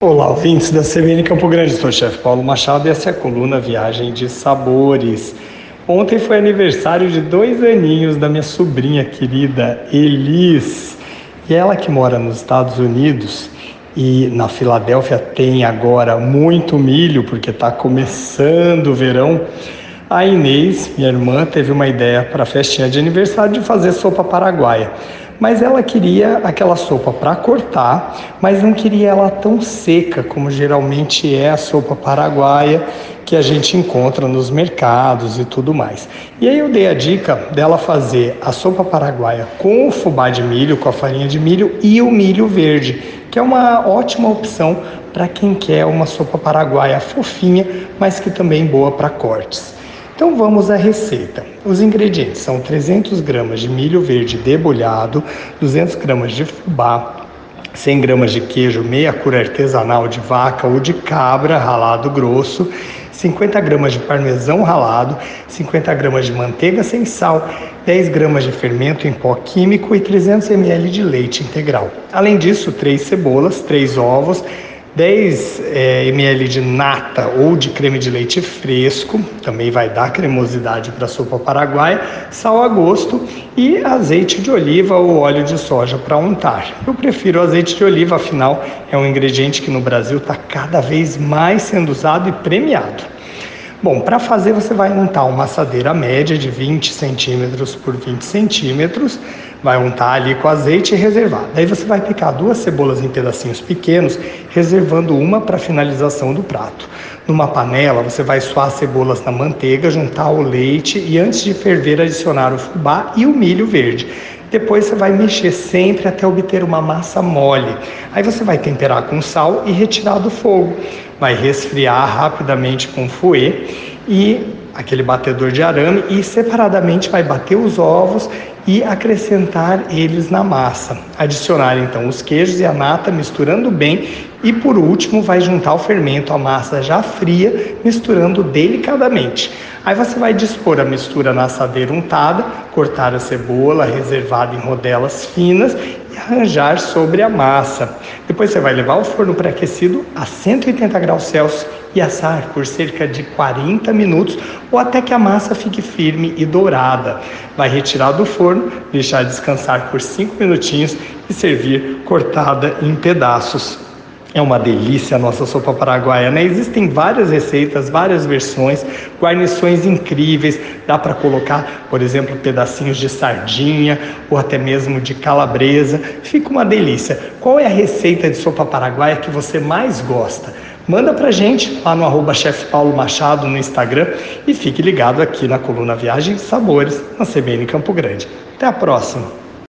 Olá, ouvintes da CBN Campo Grande, sou o chefe Paulo Machado e essa é a coluna Viagem de Sabores. Ontem foi aniversário de dois aninhos da minha sobrinha querida Elis, e ela que mora nos Estados Unidos e na Filadélfia tem agora muito milho porque está começando o verão. A Inês, minha irmã, teve uma ideia para a festinha de aniversário de fazer sopa paraguaia mas ela queria aquela sopa para cortar, mas não queria ela tão seca como geralmente é a sopa paraguaia que a gente encontra nos mercados e tudo mais. E aí eu dei a dica dela fazer a sopa paraguaia com o fubá de milho, com a farinha de milho e o milho verde, que é uma ótima opção para quem quer uma sopa paraguaia fofinha, mas que também boa para cortes. Então vamos à receita. Os ingredientes são 300 gramas de milho verde debulhado, 200 gramas de fubá, 100 gramas de queijo meia cura artesanal de vaca ou de cabra ralado grosso, 50 gramas de parmesão ralado, 50 gramas de manteiga sem sal, 10 gramas de fermento em pó químico e 300 ml de leite integral. Além disso, 3 cebolas, 3 ovos, 10 é, ml de nata ou de creme de leite fresco, também vai dar cremosidade para a sopa paraguaia, sal a gosto e azeite de oliva ou óleo de soja para untar. Eu prefiro azeite de oliva, afinal é um ingrediente que no Brasil está cada vez mais sendo usado e premiado. Bom, para fazer você vai untar uma assadeira média de 20 centímetros por 20 centímetros, vai untar ali com azeite e reservar. Daí você vai picar duas cebolas em pedacinhos pequenos, reservando uma para finalização do prato. Numa panela, você vai suar as cebolas na manteiga, juntar o leite e antes de ferver adicionar o fubá e o milho verde. Depois você vai mexer sempre até obter uma massa mole. Aí você vai temperar com sal e retirar do fogo. Vai resfriar rapidamente com fouet e aquele batedor de arame e separadamente vai bater os ovos e acrescentar eles na massa. Adicionar então os queijos e a nata misturando bem e por último vai juntar o fermento, a massa já fria, misturando delicadamente. Aí você vai dispor a mistura na assadeira untada, cortar a cebola reservada em rodelas finas e arranjar sobre a massa. Depois você vai levar ao forno pré-aquecido a 180 graus Celsius e assar por cerca de 40 minutos ou até que a massa fique firme e dourada. Vai retirar do forno, deixar descansar por 5 minutinhos e servir cortada em pedaços. É uma delícia a nossa sopa paraguaia, né? Existem várias receitas, várias versões, guarnições incríveis. Dá para colocar, por exemplo, pedacinhos de sardinha ou até mesmo de calabresa. Fica uma delícia. Qual é a receita de sopa paraguaia que você mais gosta? Manda pra gente lá no arroba Machado no Instagram e fique ligado aqui na coluna Viagens Sabores na CBN Campo Grande. Até a próxima!